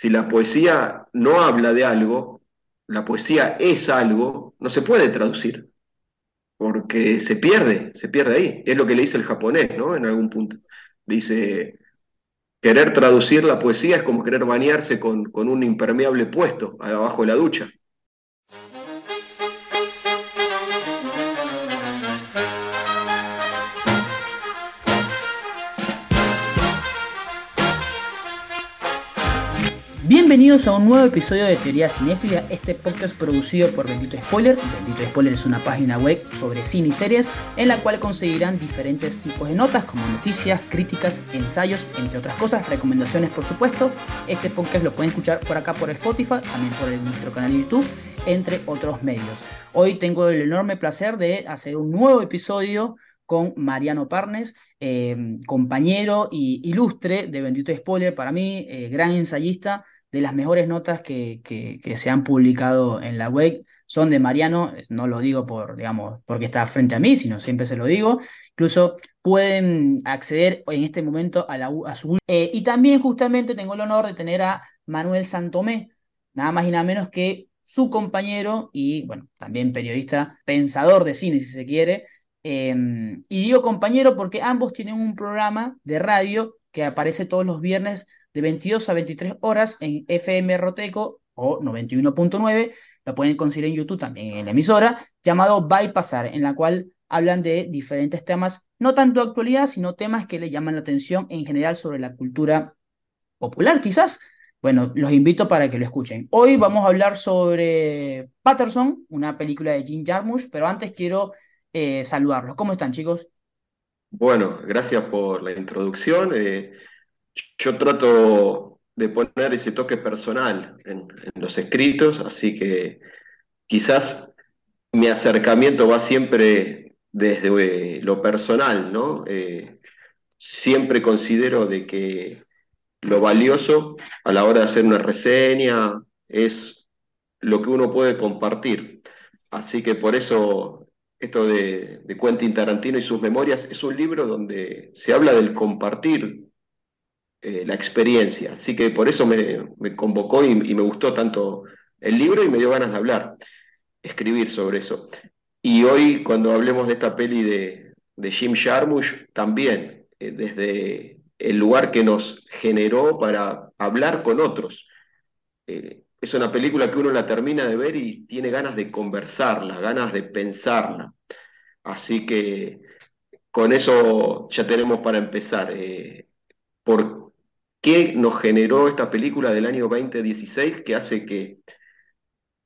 si la poesía no habla de algo, la poesía es algo, no se puede traducir, porque se pierde, se pierde ahí. Es lo que le dice el japonés, ¿no? En algún punto. Dice, querer traducir la poesía es como querer bañarse con, con un impermeable puesto abajo de la ducha. Bienvenidos a un nuevo episodio de Teoría Cinéfila, este podcast producido por Bendito Spoiler. Bendito Spoiler es una página web sobre cine y series en la cual conseguirán diferentes tipos de notas como noticias, críticas, ensayos, entre otras cosas, recomendaciones por supuesto. Este podcast lo pueden escuchar por acá por Spotify, también por nuestro canal de YouTube, entre otros medios. Hoy tengo el enorme placer de hacer un nuevo episodio con Mariano Parnes, eh, compañero y ilustre de Bendito Spoiler, para mí, eh, gran ensayista, de las mejores notas que, que, se han publicado en la web son de Mariano, no lo digo por, digamos, porque está frente a mí, sino siempre se lo digo. Incluso pueden acceder en este momento a, la, su... Eh, y también justamente tengo el honor de tener a Manuel Santomé, nada más y nada menos que su compañero y, bueno, también periodista, pensador de cine, si se quiere. Em, y digo compañero porque ambos tienen un programa de radio que aparece todos los viernes de 22 a 23 horas en FM Roteco o 91.9, lo pueden conseguir en YouTube también en la emisora, llamado Bypassar, en la cual hablan de diferentes temas, no tanto actualidad, sino temas que le llaman la atención en general sobre la cultura popular, quizás. Bueno, los invito para que lo escuchen. Hoy vamos a hablar sobre Patterson, una película de Jim Jarmusch, pero antes quiero eh, saludarlos. ¿Cómo están, chicos? Bueno, gracias por la introducción. Eh, yo trato de poner ese toque personal en, los escritos, así que quizás mi acercamiento va siempre desde eh, lo personal, ¿no? Eh, siempre considero de que lo valioso a la hora de hacer una reseña es lo que uno puede compartir. Así que por eso esto de, de Quentin Tarantino y sus memorias es un libro donde se habla del compartir eh, la experiencia. Así que por eso me, convocó y, me gustó tanto el libro y me dio ganas de hablar, escribir sobre eso. Y hoy, cuando hablemos de esta peli de, Jim Jarmusch, también, eh, desde el lugar que nos generó para hablar con otros. Eh, es una película que uno la termina de ver y tiene ganas de conversarla, ganas de pensarla. Así que con eso ya tenemos para empezar. por, ¿Qué nos generó esta película del año 2016 que hace que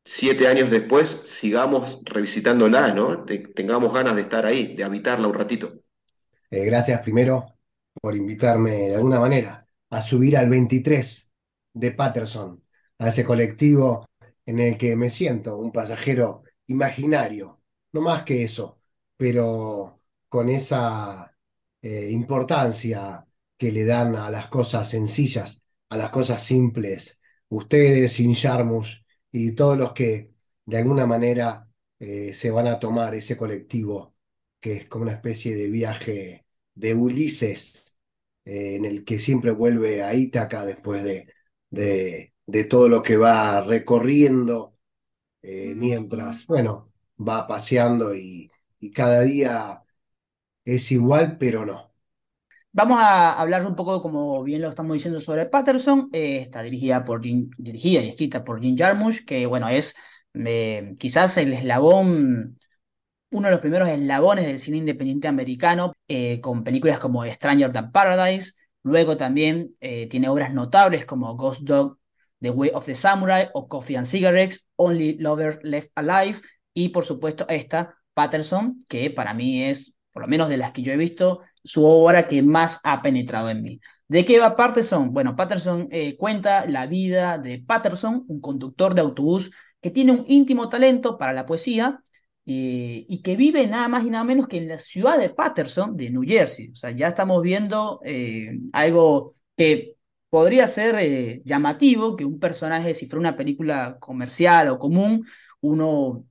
siete años después sigamos revisitándola, ¿no? tengamos ganas de estar ahí, de habitarla un ratito. Eh, gracias primero por invitarme de alguna manera a subir al 23 de Patterson, a ese colectivo en el que me siento un pasajero imaginario, no más que eso, pero con esa eh, importancia que le dan a las cosas sencillas, a las cosas simples, ustedes, Sin y todos los que de alguna manera eh, se van a tomar ese colectivo, que es como una especie de viaje de Ulises, eh, en el que siempre vuelve a Ítaca después de, de, todo lo que va recorriendo, eh, mientras, bueno, va paseando y cada día es igual, pero no. Vamos a hablar un poco, como bien lo estamos diciendo, sobre Patterson. Eh, está dirigida, por dirigida y escrita por Jim Jarmusch, que bueno, es eh, quizás el eslabón, uno de los primeros eslabones del cine independiente americano, eh, con películas como Stranger Than Paradise. Luego también tiene obras notables como Ghost Dog, The Way of the Samurai o Coffee and Cigarettes, Only Lover Left Alive. Y por supuesto esta, Patterson, que para mí es, por lo menos de las que yo he visto, su obra que más ha penetrado en mí. ¿De qué va Patterson? Bueno, Patterson eh, cuenta la vida de Patterson, un conductor de autobús que tiene un íntimo talento para la poesía eh, y que vive nada más y nada menos que en la ciudad de Patterson, de New Jersey. O sea, ya estamos viendo eh, algo que podría ser llamativo, que un personaje, si fuera una película comercial o común, uno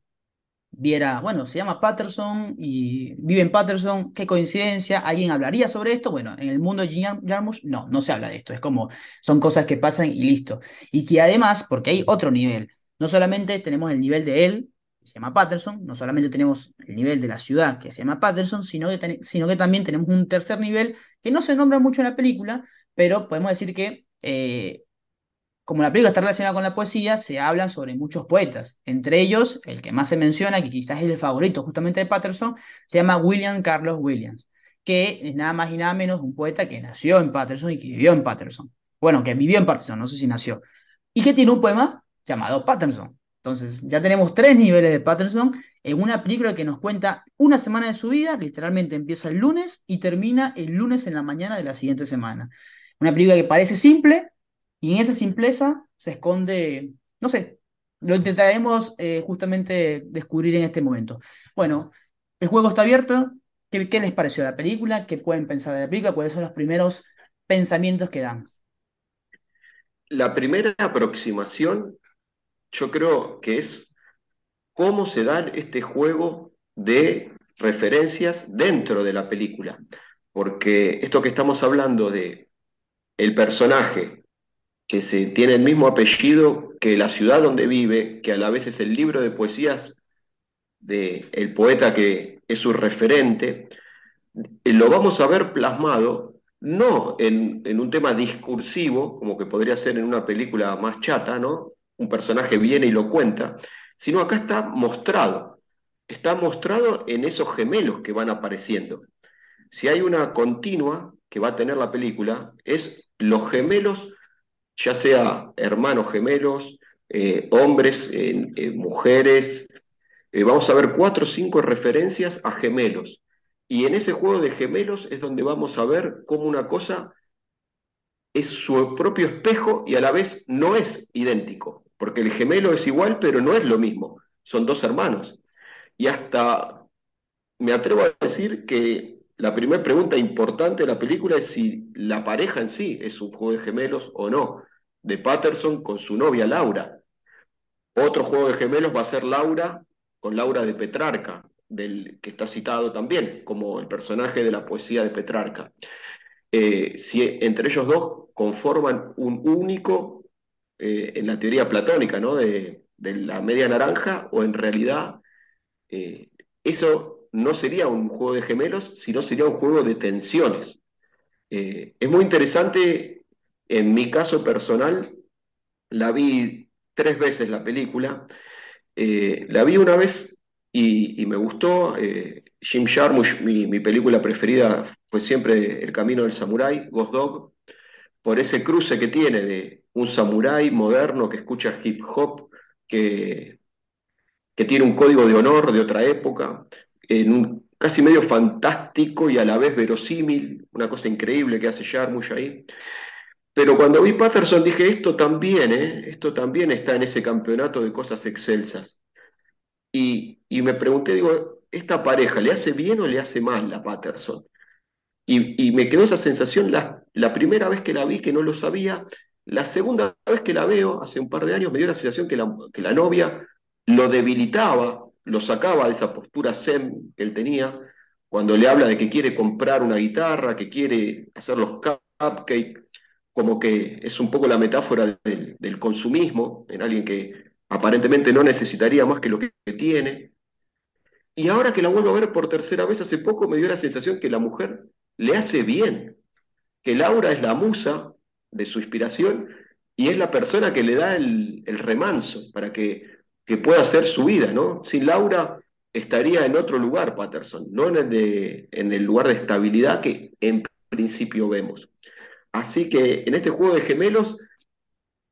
viera, bueno, se llama Patterson y vive en Patterson, qué coincidencia, ¿alguien hablaría sobre esto? Bueno, en el mundo de Jim Jarmusch, no, no se habla de esto, es como, son cosas que pasan y listo. Y que además, porque hay otro nivel, no solamente tenemos el nivel de él, que se llama Patterson, no solamente tenemos el nivel de la ciudad, que se llama Patterson, sino que, sino que también tenemos un tercer nivel que no se nombra mucho en la película, pero podemos decir que eh, como la película está relacionada con la poesía, se hablan sobre muchos poetas. Entre ellos, el que más se menciona, que quizás es el favorito justamente de Patterson, se llama William Carlos Williams, que es nada más y nada menos un poeta que nació en Patterson y que vivió en Patterson. Bueno, que vivió en Patterson, no sé si nació. Y que tiene un poema llamado Patterson. Entonces, ya tenemos tres niveles de Patterson en una película que nos cuenta una semana de su vida, literalmente empieza el lunes y termina el lunes en la mañana de la siguiente semana. Una película que parece simple, y en esa simpleza se esconde, no sé, lo intentaremos eh, justamente descubrir en este momento. Bueno, el juego está abierto. ¿Qué, ¿Qué, les pareció la película? ¿Qué pueden pensar de la película? ¿Cuáles son los primeros pensamientos que dan? La primera aproximación, yo creo que es cómo se da este juego de referencias dentro de la película. Porque esto que estamos hablando de el personaje que se, tiene el mismo apellido que la ciudad donde vive, que a la vez es el libro de poesías del el poeta que es su referente, eh, lo vamos a ver plasmado no en, en, un tema discursivo, como que podría ser en una película más chata, ¿no? Un personaje viene y lo cuenta, sino acá está mostrado, está mostrado en esos gemelos que van apareciendo. Si hay una continua que va a tener la película, es los gemelos ya sea hermanos gemelos, eh, hombres, eh, mujeres. Eh, vamos a ver cuatro o cinco referencias a gemelos. Y en ese juego de gemelos es donde vamos a ver cómo una cosa es su propio espejo y a la vez no es idéntico, porque el gemelo es igual, pero no es lo mismo. Son dos hermanos. Y hasta me atrevo a decir que la primera pregunta importante de la película es si la pareja en sí es un juego de gemelos o no, de Patterson con su novia Laura. Otro juego de gemelos va a ser Laura con Laura de Petrarca, del, que está citado también como el personaje de la poesía de Petrarca. Eh, si entre ellos dos conforman un único eh, en la teoría platónica ¿no? de, la media naranja, o en realidad eh, eso no sería un juego de gemelos, sino sería un juego de tensiones. Eh, es muy interesante, en mi caso personal, la vi tres veces la película, eh, la vi una vez y, me gustó. Eh, Jim Jarmusch, mi, película preferida fue siempre El Camino del Samurái, Ghost Dog, por ese cruce que tiene de un samurái moderno que escucha hip hop, que, que tiene un código de honor de otra época, en un casi medio fantástico y a la vez verosímil, una cosa increíble que hace Jarmusch ahí. Pero cuando vi Patterson dije, esto también, ¿eh? esto también está en ese campeonato de cosas excelsas. Y, me pregunté, digo, ¿esta pareja le hace bien o le hace mal a Patterson? Y, me quedó esa sensación la, la, primera vez que la vi, que no lo sabía. La segunda vez que la veo, hace un par de años, me dio la sensación que la, que la novia lo debilitaba lo sacaba de esa postura zen que él tenía, cuando le habla de que quiere comprar una guitarra, que quiere hacer los cupcakes, como que es un poco la metáfora del, consumismo, en alguien que aparentemente no necesitaría más que lo que tiene. Y ahora que la vuelvo a ver por tercera vez hace poco, me dio la sensación que la mujer le hace bien, que Laura es la musa de su inspiración y es la persona que le da el, el remanso para que que pueda hacer su vida, ¿no? Sin Laura estaría en otro lugar Patterson, no en el, de, en el lugar de estabilidad que en principio vemos. Así que en este juego de gemelos,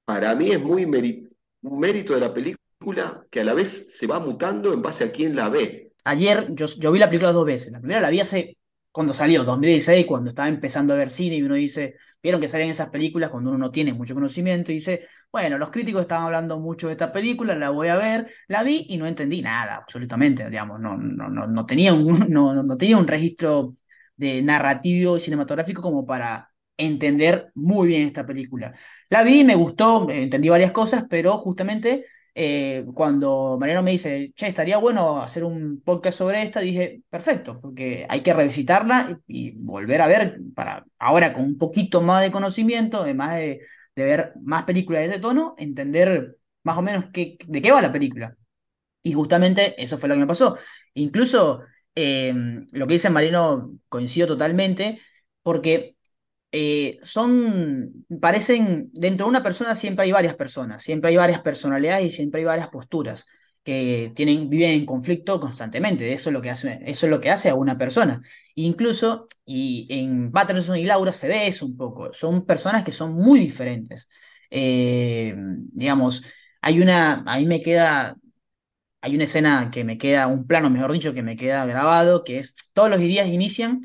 para mí es muy un mérito de la película que a la vez se va mutando en base a quién la ve. Ayer yo, yo vi la película dos veces. La primera la vi hace cuando salió, 2016, cuando estaba empezando a ver cine y uno dice, vieron que salen esas películas cuando uno no tiene mucho conocimiento y dice, bueno, los críticos estaban hablando mucho de esta película, la voy a ver, la vi y no entendí nada, absolutamente, digamos, no, no, no, no tenía, un, no, no tenía un registro de narrativo y cinematográfico como para entender muy bien esta película. La vi, me gustó, entendí varias cosas, pero justamente eh, cuando Mariano me dice, che, estaría bueno hacer un podcast sobre esta, dije, perfecto, porque hay que revisitarla y, volver a ver, para ahora con un poquito más de conocimiento, además de, de ver más películas de ese tono, entender más o menos qué, de qué va la película. Y justamente eso fue lo que me pasó. Incluso eh, lo que dice Mariano coincido totalmente, porque eh, son, parecen, dentro de una persona siempre hay varias personas, siempre hay varias personalidades y siempre hay varias posturas que tienen, viven en conflicto constantemente. Eso es lo que hace, eso es lo que hace a una persona. Incluso, y en Patterson y Laura se ve eso un poco, son personas que son muy diferentes. Eh, digamos, hay una, a mí me queda, hay una escena que me queda, un plano, mejor dicho, que me queda grabado, que es todos los días inician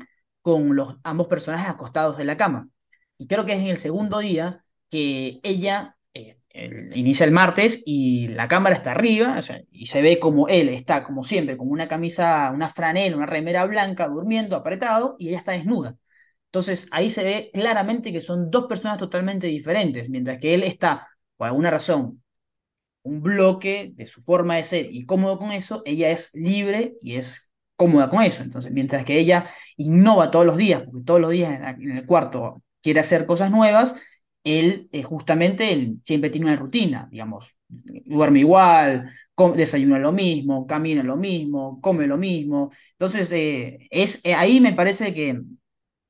con los ambos personajes acostados en la cama. Y creo que es en el segundo día que ella eh, inicia el martes y la cámara está arriba, y se ve como él está, como siempre, con una camisa, una franela, una remera blanca, durmiendo, apretado, y ella está desnuda. Entonces ahí se ve claramente que son dos personas totalmente diferentes, mientras que él está, por alguna razón, un bloque de su forma de ser y cómodo con eso, ella es libre y es cómoda con eso. Entonces, mientras que ella innova todos los días, porque todos los días en el cuarto quiere hacer cosas nuevas, él eh, justamente él siempre tiene una rutina, digamos, duerme igual, desayuna lo mismo, camina lo mismo, come lo mismo. Entonces, eh, es, eh, ahí me parece que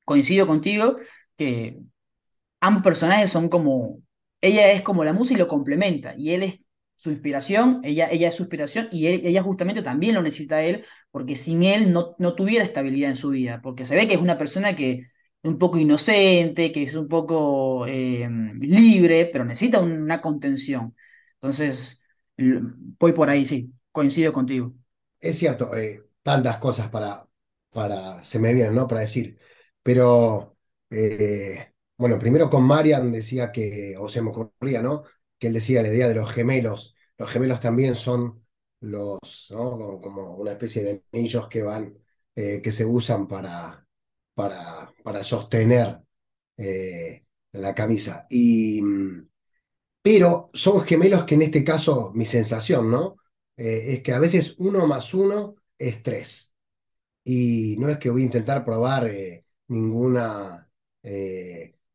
coincido contigo que ambos personajes son como, ella es como la música y lo complementa, y él es su inspiración, ella, ella es su inspiración y ella justamente también lo necesita a él, porque sin él no, no tuviera estabilidad en su vida, porque se ve que es una persona que un poco inocente, que es un poco eh, libre, pero necesita una contención. Entonces, voy por ahí, sí, coincido contigo. Es cierto, eh, tantas cosas para, para, se me vienen, ¿no? Para decir, pero, eh, bueno, primero con Marian decía que, o se me ocurría, ¿no? Que él decía la idea de los gemelos. Los gemelos también son los, ¿no? como una especie de anillos que van, eh, que se usan para, para, para sostener eh, la camisa. Y, pero son gemelos que en este caso, mi sensación, ¿no? Eh, es que a veces uno más uno es tres. Y no es que voy a intentar probar ninguna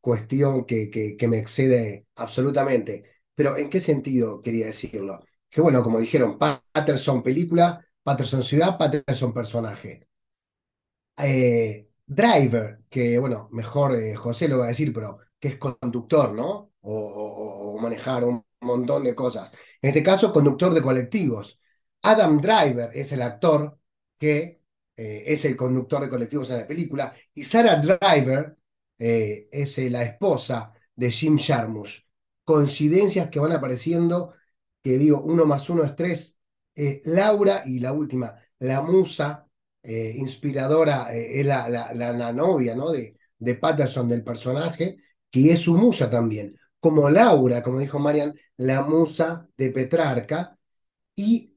cuestión que, que, que me excede absolutamente pero ¿en qué sentido quería decirlo? Que bueno, como dijeron, Patterson película, Patterson ciudad, Patterson personaje. Eh, driver, que bueno, mejor eh, José lo va a decir, pero que es conductor, ¿no? O, manejar un montón de cosas. En este caso, conductor de colectivos. Adam Driver es el actor que eh, es el conductor de colectivos en la película, y Sarah Driver es la esposa de Jim Jarmusch coincidencias que van apareciendo, que digo, uno más uno es tres. Eh, Laura y la última, la musa eh, inspiradora, eh, es la, la, novia ¿no? de, de Patterson del personaje, que es su musa también. Como Laura, como dijo Marian, la musa de Petrarca. Y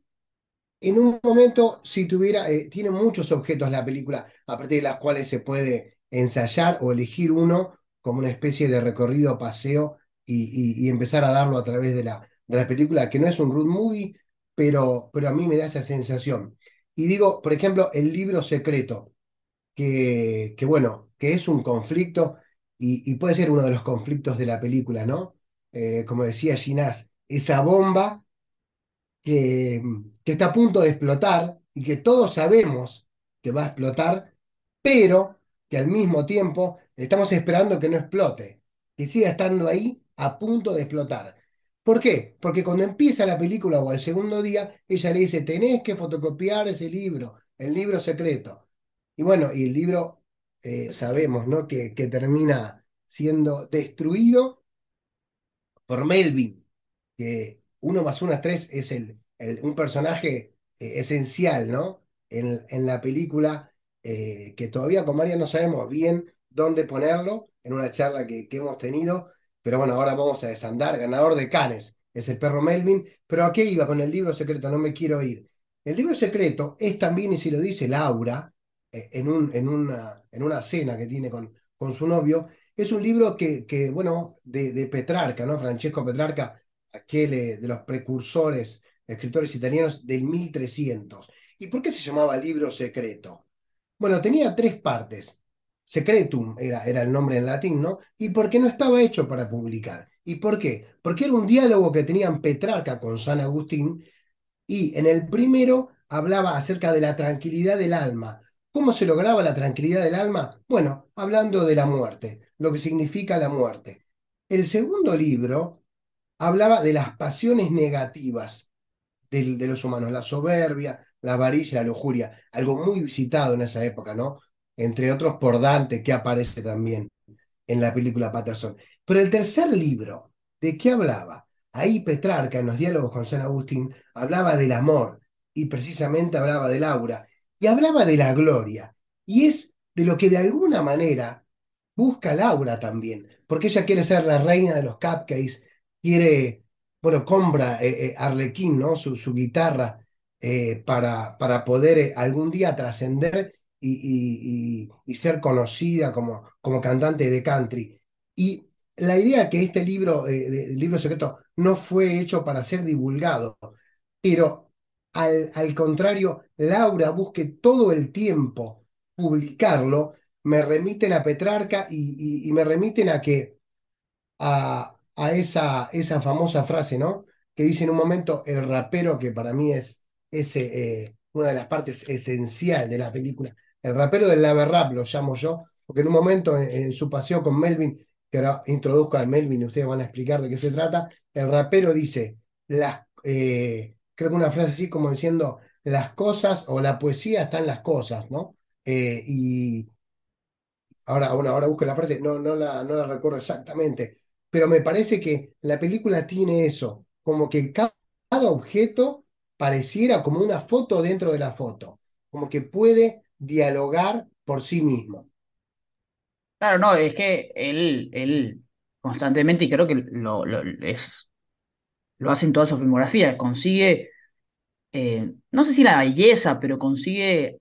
en un momento, si tuviera, tiene muchos objetos la película, a partir de las cuales se puede ensayar o elegir uno como una especie de recorrido, paseo y, empezar a darlo a través de la, de la película, que no es un road movie, pero, pero a mí me da esa sensación. Y digo, por ejemplo, el libro secreto, que, que bueno, que es un conflicto y, puede ser uno de los conflictos de la película, ¿no? Eh, como decía Ginás, esa bomba que, que está a punto de explotar y que todos sabemos que va a explotar, pero que al mismo tiempo estamos esperando que no explote, que siga estando ahí a punto de explotar. ¿Por qué? Porque cuando empieza la película o al segundo día, ella le dice, tenés que fotocopiar ese libro, el libro secreto. Y bueno, y el libro eh, sabemos, ¿no? Que, que termina siendo destruido por Melvin, que uno más uno es tres es el, un personaje eh, esencial, ¿no? En, en la película, eh, que todavía con María no sabemos bien dónde ponerlo, en una charla que, que hemos tenido, pero bueno, ahora vamos a desandar. Ganador de Canes es el perro Melvin. Pero ¿a qué iba con el libro secreto? No me quiero ir. El libro secreto es también, y si lo dice Laura, eh, en, en, una, en una cena que tiene con, con su novio, es un libro que, que bueno, de, de, Petrarca, ¿no? Francesco Petrarca, aquel eh, de los precursores escritores italianos del 1300. ¿Y por qué se llamaba libro secreto? Bueno, tenía tres partes. Secretum era, era el nombre en latín, ¿no? Y porque no estaba hecho para publicar. ¿Y por qué? Porque era un diálogo que tenían Petrarca con San Agustín y en el primero hablaba acerca de la tranquilidad del alma. ¿Cómo se lograba la tranquilidad del alma? Bueno, hablando de la muerte, lo que significa la muerte. El segundo libro hablaba de las pasiones negativas de, de los humanos, la soberbia, la avaricia, la lujuria, algo muy visitado en esa época, ¿no? Entre otros por Dante, que aparece también en la película Patterson. Pero el tercer libro, ¿de qué hablaba? Ahí Petrarca, en los diálogos con San Agustín, hablaba del amor y precisamente hablaba del aura y hablaba de la gloria. Y es de lo que de alguna manera busca Laura también, porque ella quiere ser la reina de los cupcakes, quiere, bueno, compra eh, eh, Arlequín, ¿no? Su, su guitarra eh, para, para poder algún día trascender y, ser conocida como, como cantante de country. Y la idea que este libro, el libro secreto, no fue hecho para ser divulgado, pero al, al contrario, Laura busque todo el tiempo publicarlo, me remiten a Petrarca y, y me remiten a que a, a esa, esa famosa frase, ¿no? Que dice en un momento el rapero, que para mí es, eh, una de las partes esencial de la película. El rapero del lave rap lo llamo yo, porque en un momento en, su paseo con Melvin, que ahora introduzco a Melvin y ustedes van a explicar de qué se trata, el rapero dice, las, eh, creo que una frase así como diciendo, las cosas o la poesía están las cosas, ¿no? Eh, y ahora, ahora busco la frase, no, no, la, no la recuerdo exactamente, pero me parece que la película tiene eso, como que cada objeto pareciera como una foto dentro de la foto, como que puede dialogar por sí mismo. Claro, no, es que él, él constantemente, y creo que lo, lo, es, lo hace en toda su filmografía, consigue, eh, no sé si la belleza, pero consigue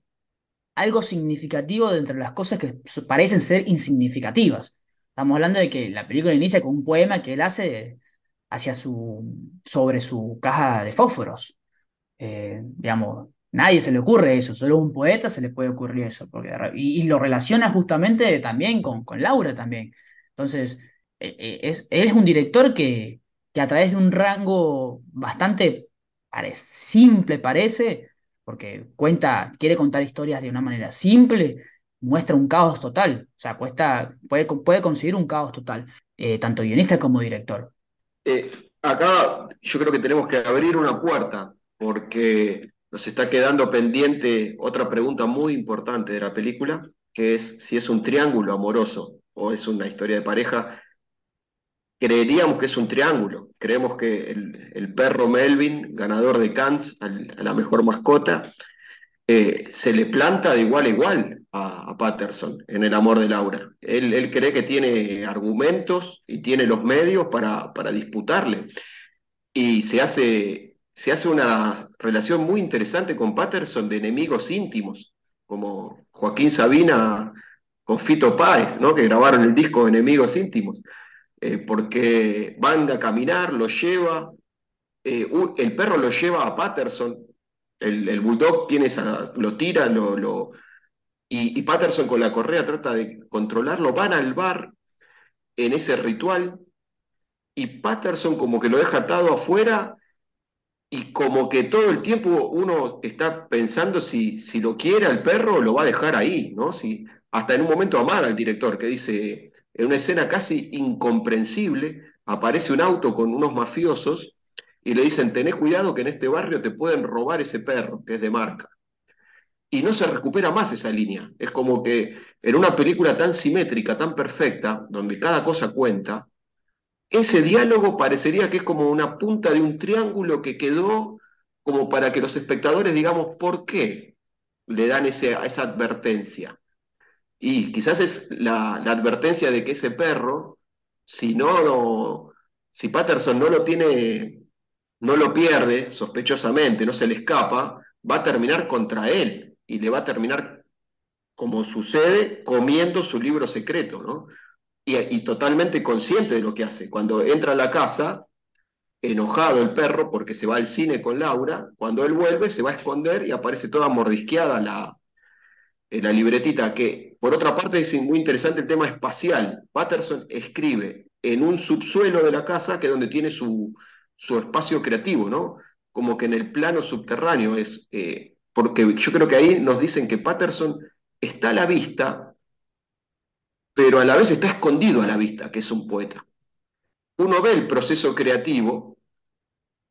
algo significativo de entre las cosas que parecen ser insignificativas. Estamos hablando de que la película inicia con un poema que él hace hacia su, sobre su caja de fósforos. Eh, digamos, nadie se le ocurre eso, solo a un poeta se le puede ocurrir eso, porque, y, lo relaciona justamente también con, con Laura también. Entonces, eh, eh, es, él es un director que, que a través de un rango bastante simple parece, porque cuenta, quiere contar historias de una manera simple, muestra un caos total, o sea, cuesta, puede, puede conseguir un caos total, tanto guionista como director. acá yo creo que tenemos que abrir una puerta porque nos está quedando pendiente otra pregunta muy importante de la película, que es si es un triángulo amoroso o es una historia de pareja. Creeríamos que es un triángulo. Creemos que el, perro Melvin, ganador de Cannes a la mejor mascota, eh, se le planta de igual a igual a, Patterson en El amor de Laura. Él, cree que tiene argumentos y tiene los medios para disputarle. Y se hace se hace una relación muy interesante con Patterson de enemigos íntimos, como Joaquín Sabina con Fito Páez, ¿no? que grabaron el disco Enemigos íntimos, eh, porque van a caminar, lo lleva, eh, el perro lo lleva a Patterson, el, bulldog tiene lo tira, lo y, y, Patterson con la correa trata de controlarlo, van al bar en ese ritual, y Patterson como que lo deja atado afuera y como que todo el tiempo uno está pensando si, si lo quiere al perro, lo va a dejar ahí, ¿no? Si, hasta en un momento amada al director, que dice, en una escena casi incomprensible, aparece un auto con unos mafiosos y le dicen, tenés cuidado que en este barrio te pueden robar ese perro, que es de marca. Y no se recupera más esa línea. Es como que en una película tan simétrica, tan perfecta, donde cada cosa cuenta, ese diálogo parecería que es como una punta de un triángulo que quedó como para que los espectadores digamos por qué le dan esa advertencia. Y quizás es la, advertencia de que ese perro, si no, si Patterson no lo tiene, no lo pierde sospechosamente, no se le escapa, va a terminar contra él y le va a terminar, como sucede, comiendo su libro secreto, ¿no? Y, totalmente consciente de lo que hace. Cuando entra a la casa, enojado el perro porque se va al cine con Laura, cuando él vuelve se va a esconder y aparece toda mordisqueada la, la libretita, que por otra parte es muy interesante el tema espacial. Patterson escribe en un subsuelo de la casa que es donde tiene su, su espacio creativo, ¿no? Como que en el plano subterráneo es, eh, porque yo creo que ahí nos dicen que Patterson está a la vista, pero a la vez está escondido a la vista, que es un poeta. Uno ve el proceso creativo,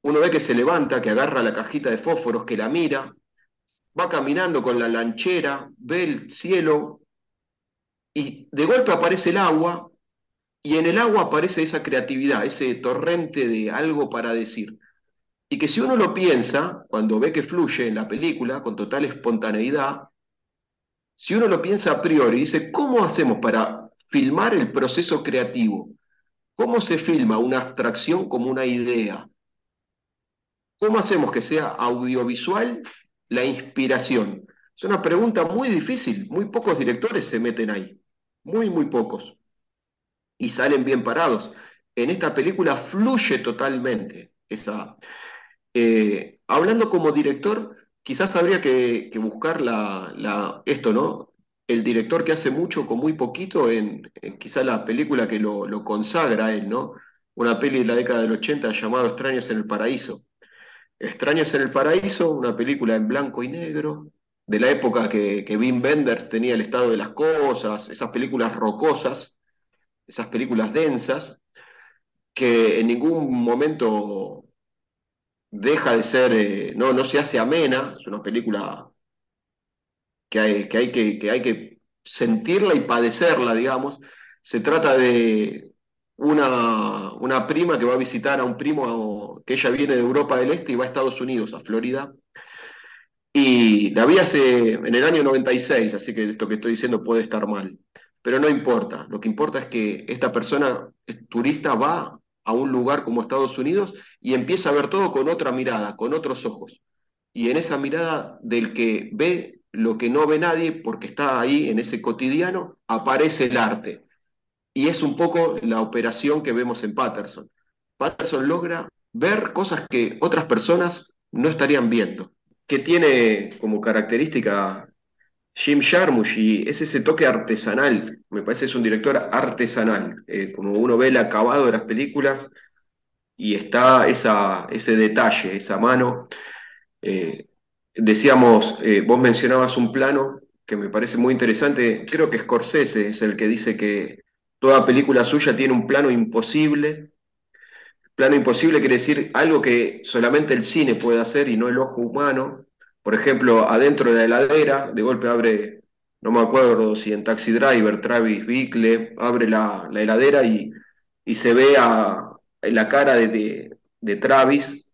uno ve que se levanta, que agarra la cajita de fósforos, que la mira, va caminando con la lanchera, ve el cielo y de golpe aparece el agua y en el agua aparece esa creatividad, ese torrente de algo para decir. Y que si uno lo piensa, cuando ve que fluye en la película con total espontaneidad, si uno lo piensa a priori, dice, ¿cómo hacemos para filmar el proceso creativo? ¿Cómo se filma una abstracción como una idea? ¿Cómo hacemos que sea audiovisual la inspiración? Es una pregunta muy difícil, muy pocos directores se meten ahí, muy, muy pocos, y salen bien parados. En esta película fluye totalmente esa... Eh, hablando como director, quizás habría que, buscar la, esto, ¿no? El director que hace mucho con muy poquito en, quizás la película que lo, lo, consagra a él, ¿no? Una peli de la década del 80 llamado Extraños en el Paraíso. Extraños en el Paraíso, una película en blanco y negro, de la época que, que Wim Wenders tenía el estado de las cosas, esas películas rocosas, esas películas densas, que en ningún momento deja de ser, eh, no, no se hace amena, es una película que hay que, hay que, hay que sentirla y padecerla, digamos. Se trata de una, una prima que va a visitar a un primo que ella viene de Europa del Este y va a Estados Unidos, a Florida. Y la vi hace, en el año 96, así que esto que estoy diciendo puede estar mal. Pero no importa, lo que importa es que esta persona, turista, va a un lugar como Estados Unidos y empieza a ver todo con otra mirada, con otros ojos. Y en esa mirada del que ve lo que no ve nadie porque está ahí en ese cotidiano, aparece el arte. Y es un poco la operación que vemos en Patterson. Patterson logra ver cosas que otras personas no estarían viendo, que tiene como característica Jim Jarmusch y es ese toque artesanal, me parece es un director artesanal, eh, como uno ve el acabado de las películas y está esa, ese detalle, esa mano. Eh, decíamos, eh, vos mencionabas un plano que me parece muy interesante, creo que Scorsese es el que dice que toda película suya tiene un plano imposible. Plano imposible quiere decir algo que solamente el cine puede hacer y no el ojo humano. Por ejemplo, adentro de la heladera, de golpe abre, no me acuerdo si en Taxi Driver, Travis Bickle, abre la, heladera y, se ve la cara de, Travis,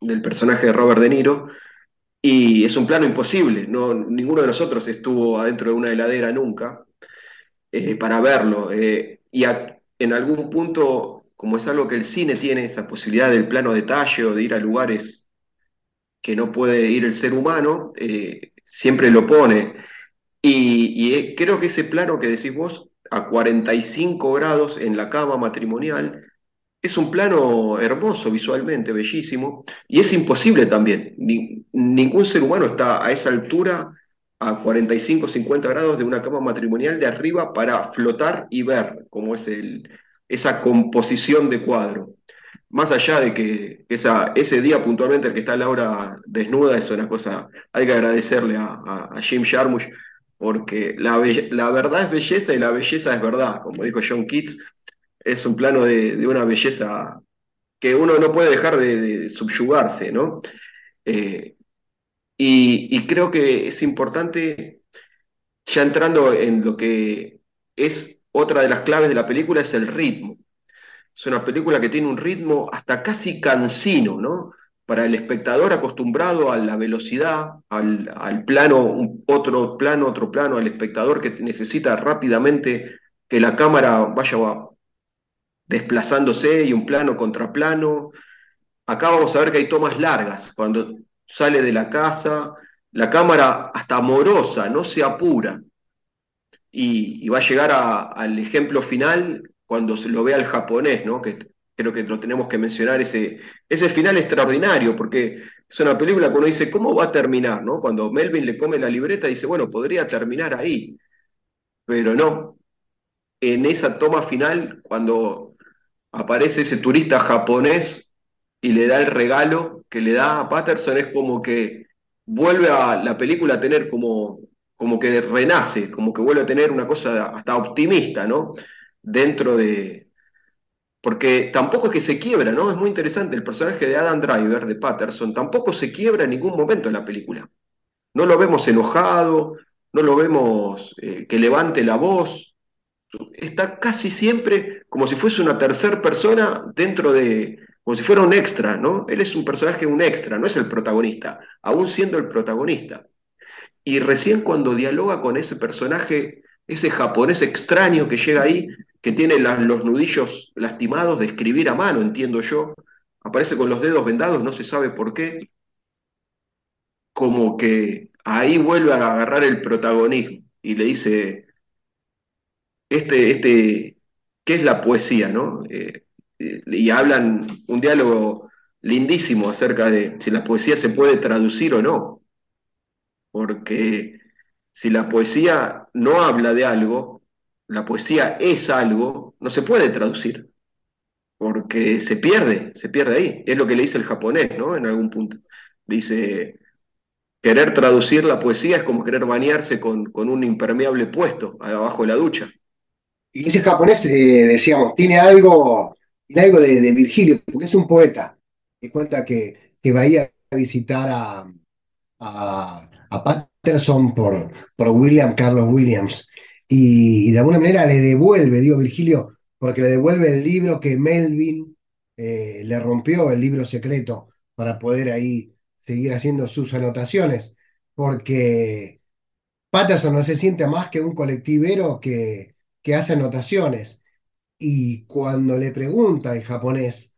del personaje de Robert De Niro, y es un plano imposible, no, ninguno de nosotros estuvo adentro de una heladera nunca eh, para verlo. Eh, y en algún punto, como es algo que el cine tiene, esa posibilidad del plano detalle o de ir a lugares que no puede ir el ser humano, eh, siempre lo pone. Y, eh, creo que ese plano que decís vos, a 45 grados en la cama matrimonial, es un plano hermoso visualmente, bellísimo, y es imposible también. ningún ser humano está a esa altura, a 45, 50 grados de una cama matrimonial de arriba para flotar y ver cómo es el, esa composición de cuadro más allá de que esa, ese día puntualmente el que está Laura desnuda es una cosa, hay que agradecerle a, Jim Jarmusch, porque la, la, verdad es belleza y la belleza es verdad, como dijo John Keats, es un plano de, una belleza que uno no puede dejar de, subyugarse, ¿no? Eh, y, y creo que es importante, ya entrando en lo que es otra de las claves de la película, es el ritmo es una película que tiene un ritmo hasta casi cansino, ¿no? Para el espectador acostumbrado a la velocidad, al, plano, otro plano, otro plano, al espectador que necesita rápidamente que la cámara vaya desplazándose y un plano contra plano. Acá vamos a ver que hay tomas largas, cuando sale de la casa, la cámara hasta amorosa, no se apura. Y, va a llegar al ejemplo final cuando se lo ve al japonés, ¿no? Creo que lo tenemos que mencionar, ese, ese final extraordinario, porque es una película que uno dice, ¿cómo va a terminar? ¿no? Cuando Melvin le come la libreta, dice, bueno, podría terminar ahí, pero no. En esa toma final, cuando aparece ese turista japonés y le da el regalo que le da a Patterson, es como que vuelve a la película a tener como, como que renace, como que vuelve a tener una cosa hasta optimista, ¿no? Dentro de... Porque tampoco es que se quiebra, ¿no? Es muy interesante, el personaje de Adam Driver, de Patterson, tampoco se quiebra en ningún momento en la película. No lo vemos enojado, no lo vemos eh, que levante la voz, está casi siempre como si fuese una tercera persona dentro de, como si fuera un extra, ¿no? Él es un personaje, un extra, no es el protagonista, aún siendo el protagonista. Y recién cuando dialoga con ese personaje, ese japonés extraño que llega ahí, que tiene los nudillos lastimados de escribir a mano, entiendo yo, aparece con los dedos vendados, no se sabe por qué, como que ahí vuelve a agarrar el protagonismo y le dice, este, este, ¿qué es la poesía? ¿no? Eh, eh, y hablan un diálogo lindísimo acerca de si la poesía se puede traducir o no. Porque si la poesía no habla de algo, la poesía es algo, no se puede traducir. Porque se pierde, se pierde ahí. Es lo que le dice el japonés, ¿no? En algún punto. Dice, querer traducir la poesía es como querer bañarse con, con un impermeable puesto abajo de la ducha. Y ese japonés, eh, decíamos, tiene algo, tiene algo de, Virgilio, porque es un poeta que cuenta que, que va a ir a visitar a, a, Patterson por, por William Carlos Williams y, de alguna manera le devuelve, digo Virgilio, porque le devuelve el libro que Melvin eh, le rompió, el libro secreto, para poder ahí seguir haciendo sus anotaciones, porque Patterson no se siente más que un colectivero que, que hace anotaciones. Y cuando le pregunta en japonés,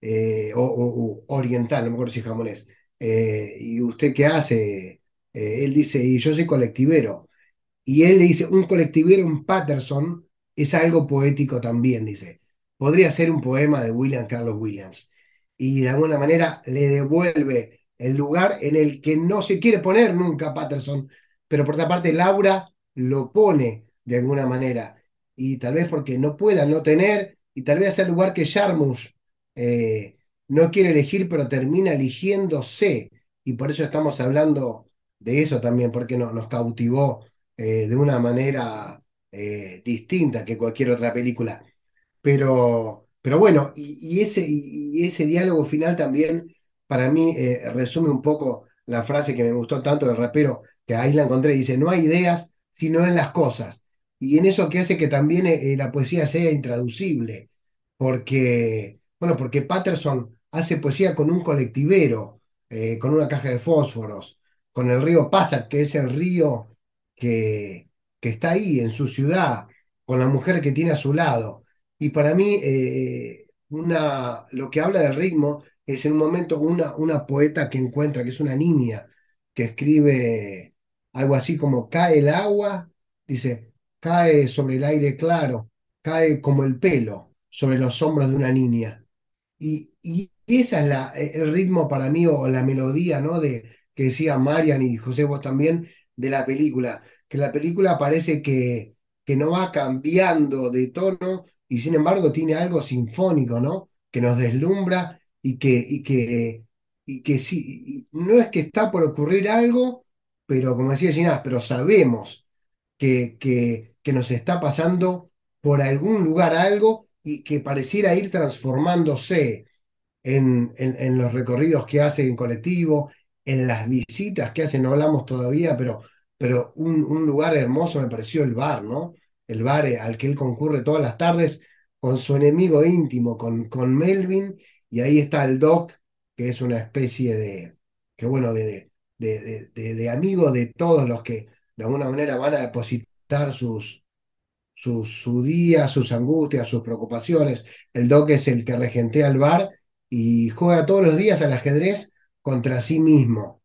eh, o, oriental, no me acuerdo si es japonés, eh, ¿y usted qué hace? Eh, él dice, y yo soy colectivero. Y él le dice, un colectivero en Patterson es algo poético también, dice. Podría ser un poema de William Carlos Williams. Y de alguna manera le devuelve el lugar en el que no se quiere poner nunca Patterson, pero por otra parte Laura lo pone de alguna manera y tal vez porque no pueda no tener, y tal vez el lugar que Jarmusch eh, no quiere elegir, pero termina eligiéndose. Y por eso estamos hablando de eso también, porque no, nos cautivó eh, de una manera eh, distinta que cualquier otra película. Pero, pero bueno, y, ese, y ese diálogo final también para mí resume un poco la frase que me gustó tanto del rapero, que ahí la encontré, dice, no hay ideas, sino en las cosas y en eso que hace que también eh, la poesía sea intraducible, porque, bueno, porque Patterson hace poesía con un colectivero, eh, con una caja de fósforos, con el río Passat, que es el río que, que está ahí en su ciudad, con la mujer que tiene a su lado. Y para mí, eh, una, lo que habla del ritmo es en un momento una, una poeta que encuentra, que es una niña, que escribe algo así como cae el agua, dice, cae sobre el aire claro, cae como el pelo sobre los hombros de una niña. Y, y esa es la, el ritmo para mí o la melodía, ¿no? De, que decía Marian y José vos también, de la película, que la película parece que, que no va cambiando de tono y sin embargo tiene algo sinfónico, ¿no? Que nos deslumbra y que, y que, y que sí, no es que está por ocurrir algo, pero como decía Ginás, pero sabemos que, que, que nos está pasando por algún lugar algo y que pareciera ir transformándose en, en, los recorridos que hace en colectivo, en las visitas que hace, no hablamos todavía, pero, pero un, un, lugar hermoso me pareció el bar, ¿no? El bar eh, al que él concurre todas las tardes con su enemigo íntimo, con, con Melvin, y ahí está el Doc, que es una especie de, que bueno, de, de, de, de amigo de todos los que de alguna manera van a depositar sus, su, día, sus angustias, sus preocupaciones. El Doc es el que regentea el bar y juega todos los días al ajedrez contra sí mismo.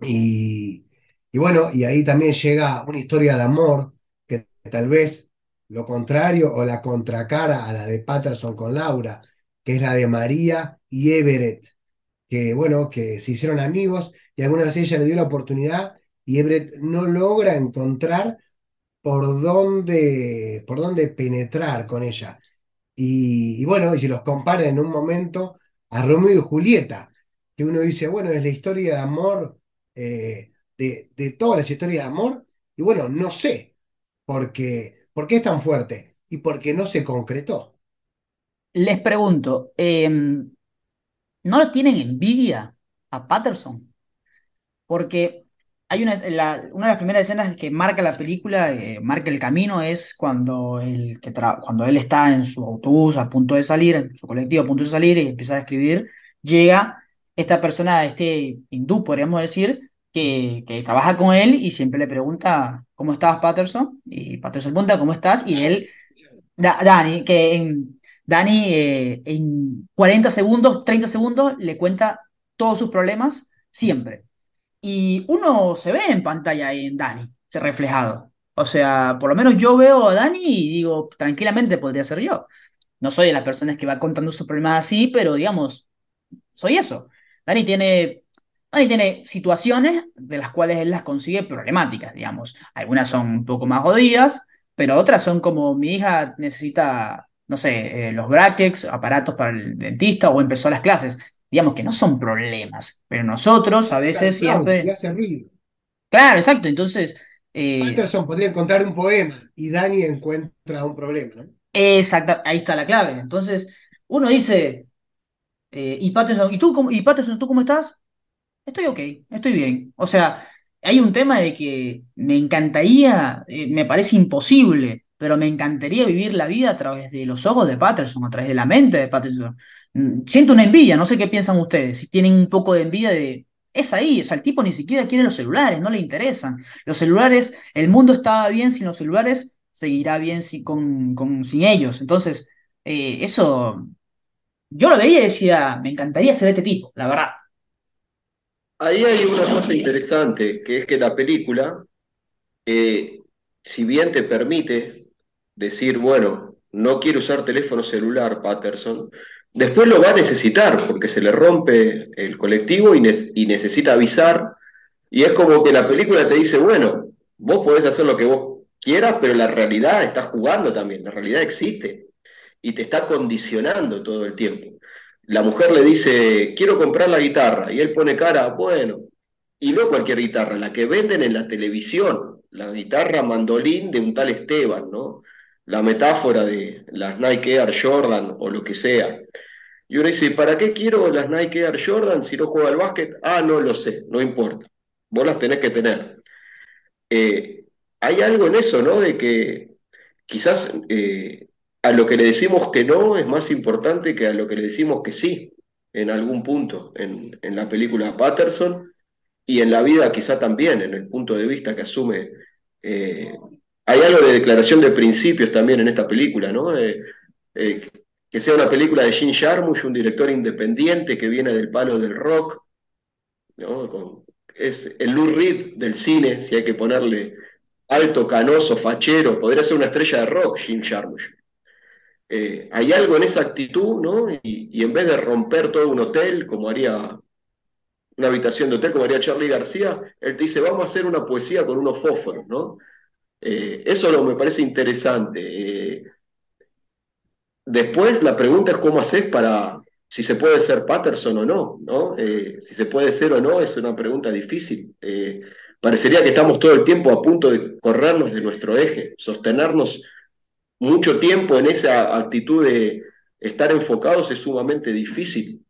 Y, y bueno, y ahí también llega una historia de amor que tal vez lo contrario o la contracara a la de Patterson con Laura, que es la de María y Everett, que bueno, que se hicieron amigos y alguna vez ella le dio la oportunidad y Everett no logra encontrar por dónde, por dónde penetrar con ella. Y, bueno, y si los compara en un momento a Romeo y Julieta, que uno dice, bueno, es la historia de amor, eh, de, de todas las historias de amor, y bueno, no sé, ¿por qué es tan fuerte? Y porque no se concretó. Les pregunto, em, ¿no tienen envidia a Patterson? Porque hay una, una de las primeras escenas que marca la película, eh, marca el camino, es cuando él, que cuando él está en su autobús a punto de salir, en su colectivo a punto de salir y empieza a escribir, llega esta persona, este hindú, podríamos decir, que, trabaja con él y siempre le pregunta, ¿cómo estás, Patterson? Y Patterson pregunta, ¿cómo estás? Y él, Dani, que en, Dani eh, en 40 segundos, 30 segundos, le cuenta todos sus problemas, siempre. Y uno se ve en pantalla en Dani, se reflejado. O sea, por lo menos yo veo a Dani y digo, tranquilamente podría ser yo. No soy de las personas que va contando sus problemas así, pero digamos, soy eso. Dani tiene, Dani tiene situaciones de las cuales él las consigue problemáticas, digamos. Algunas son un poco más jodidas, pero otras son como mi hija necesita, no sé, eh, los brackets, aparatos para el dentista o empezó las clases digamos que no son problemas, pero nosotros a veces siempre... Claro, exacto, entonces... Eh... podría encontrar un poema y Dani encuentra un problema, ¿no? Exacto, ahí está la clave. Entonces, uno dice, eh, ¿y Patterson, ¿y tú, cómo, y tú cómo estás? Estoy ok, estoy bien. O sea, hay un tema de que me encantaría, eh, me parece imposible, pero me encantaría vivir la vida a través de los ojos de Patterson, a través de la mente de Patterson. Mm, siento una envidia, no sé qué piensan ustedes, si tienen un poco de envidia de... Es ahí, o sea, el tipo ni siquiera quiere los celulares, no le interesan. Los celulares, el mundo estaba bien sin los celulares, seguirá bien sin, con, sin ellos. Entonces, eh, eso, yo lo veía y decía, me encantaría ser este tipo, la verdad. Ahí hay una cosa interesante, que es que la película, eh, si bien te permite decir, bueno, no quiero usar teléfono celular, Patterson, Después lo va a necesitar porque se le rompe el colectivo y, necesita avisar. Y es como que la película te dice, bueno, vos podés hacer lo que vos quieras, pero la realidad está jugando también, la realidad existe y te está condicionando todo el tiempo. La mujer le dice, quiero comprar la guitarra, y él pone cara, bueno, y no cualquier guitarra, la que venden en la televisión, la guitarra mandolín de un tal Esteban, ¿no? la metáfora de las Nike Air Jordan o lo que sea. Y uno dice, ¿para qué quiero las Nike Air Jordan si no juego al básquet? Ah, no lo sé, no importa. Vos las tenés que tener. Eh, hay algo en eso, ¿no? De que quizás eh, a lo que le decimos que no es más importante que a lo que le decimos que sí, en algún punto, en, la película Patterson y en la vida quizá también, en el punto de vista que asume eh, hay algo de declaración de principios también en esta película, ¿no? Eh, eh, que sea una película de Jim Jarmusch, un director independiente que viene del palo del rock, ¿no? es el Lou Reed del cine, si hay que ponerle alto, canoso, fachero, podría ser una estrella de rock, Jim Jarmusch. Eh, hay algo en esa actitud, ¿no? Y, en vez de romper todo un hotel, como haría una habitación de hotel, como haría Charlie García, él te dice, vamos a hacer una poesía con unos fósforos, ¿no? Eh, eso me parece interesante. Eh, después la pregunta es cómo haces para, si se puede ser Patterson o no, ¿no? Si se puede ser o no es una pregunta difícil. parecería que estamos todo el tiempo a punto de corrernos de nuestro eje, sostenernos mucho tiempo en esa actitud de estar enfocados es sumamente difícil.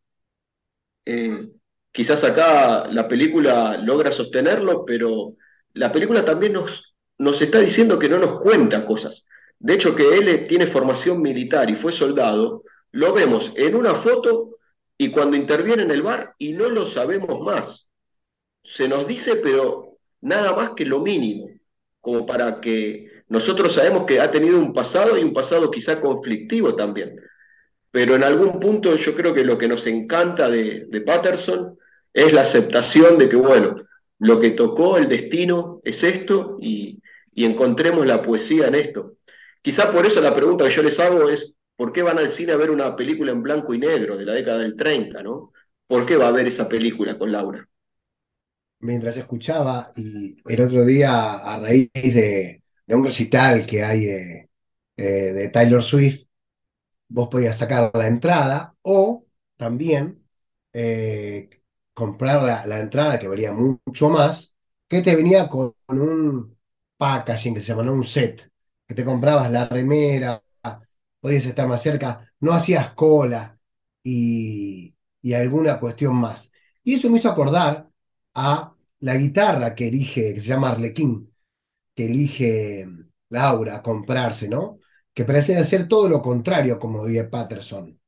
quizás acá la película logra sostenerlo, pero la película también nos, nos está diciendo que no nos cuenta cosas. De hecho, que él tiene formación militar y fue soldado, lo vemos en una foto y cuando interviene en el bar y no lo sabemos más. Se nos dice, pero nada más que lo mínimo, como para que nosotros sabemos que ha tenido un pasado y un pasado quizá conflictivo también. Pero en algún punto yo creo que lo que nos encanta de, Patterson es la aceptación de que, bueno, lo que tocó el destino es esto y, y encontremos la poesía en esto. Quizá por eso la pregunta que yo les hago es, ¿por qué van al cine a ver una película en blanco y negro de la década del 30, ¿no? ¿Por qué va a ver esa película con Laura? Mientras escuchaba, y el otro día, a raíz de, un recital que hay eh, eh, de Taylor Swift, vos podías sacar la entrada o también eh, comprar la, entrada que valía mucho más, que te venía con un packaging que se llama, un set, que te comprabas la remera, podías estar más cerca, no hacías cola y, y alguna cuestión más. Y eso me hizo acordar a la guitarra que elige, que se llama Arlequín, que elige Laura comprarse, ¿no? Que parece ser todo lo contrario como vive Patterson.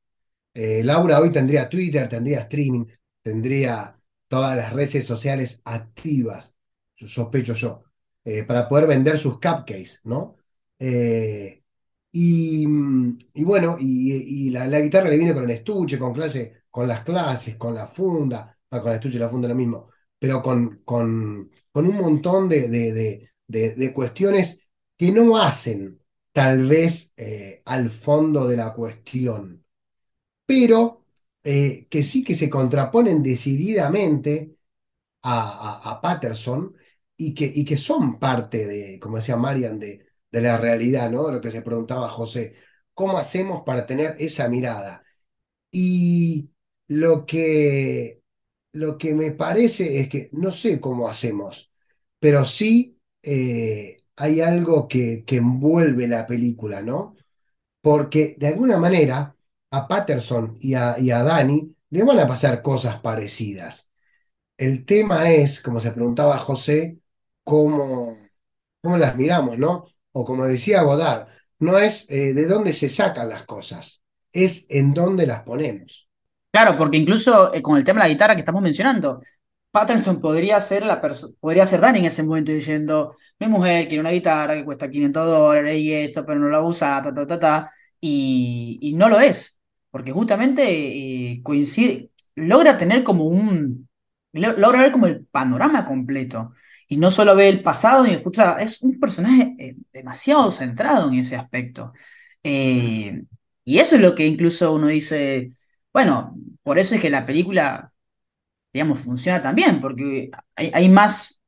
Eh, Laura hoy tendría Twitter, tendría streaming, tendría todas las redes sociales activas, sospecho yo, eh, para poder vender sus cupcakes, ¿no? Eh, y, bueno, y, la, guitarra le viene con el estuche, con clase, con las clases, con la funda, con el estuche y la funda lo mismo, pero con, con, con un montón de, cuestiones que no hacen tal vez al fondo de la cuestión pero eh, que sí que se contraponen decididamente a, Patterson y que, y que, son parte de, como decía Marian, de, de, la realidad, ¿no? Lo que se preguntaba José, ¿cómo hacemos para tener esa mirada? Y lo que, lo que me parece es que no sé cómo hacemos, pero sí eh, hay algo que, que envuelve la película, ¿no? Porque de alguna manera a Patterson y a, y a Dani le van a pasar cosas parecidas. El tema es, como se preguntaba José, cómo, cómo las miramos, ¿no? O como decía Godard, no es eh, de dónde se sacan las cosas, es en dónde las ponemos. Claro, porque incluso eh, con el tema de la guitarra que estamos mencionando, Patterson podría ser la podría ser Dani en ese momento diciendo, mi mujer quiere una guitarra que cuesta 500 dólares y esto, pero no la usa, ta, ta, ta, ta, y, y no lo es porque justamente eh, coincide, logra tener como un, logra ver como el panorama completo, y no solo ve el pasado ni el futuro, es un personaje eh, demasiado centrado en ese aspecto. Eh, y eso es lo que incluso uno dice, bueno, por eso es que la película, digamos, funciona también, porque hay, más,